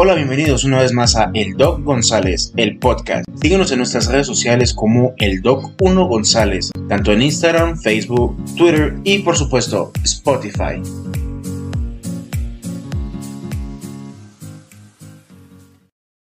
Hola, bienvenidos una vez más a El Doc González, el podcast. Síguenos en nuestras redes sociales como El Doc 1 González, tanto en Instagram, Facebook, Twitter y por supuesto Spotify.